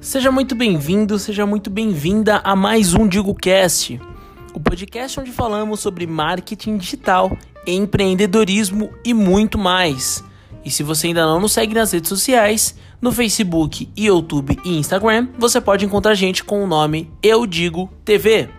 Seja muito bem-vindo, seja muito bem-vinda a mais um DigoCast, o podcast onde falamos sobre marketing digital, empreendedorismo e muito mais. E se você ainda não nos segue nas redes sociais, no Facebook, YouTube e Instagram, você pode encontrar a gente com o nome Eu Digo TV.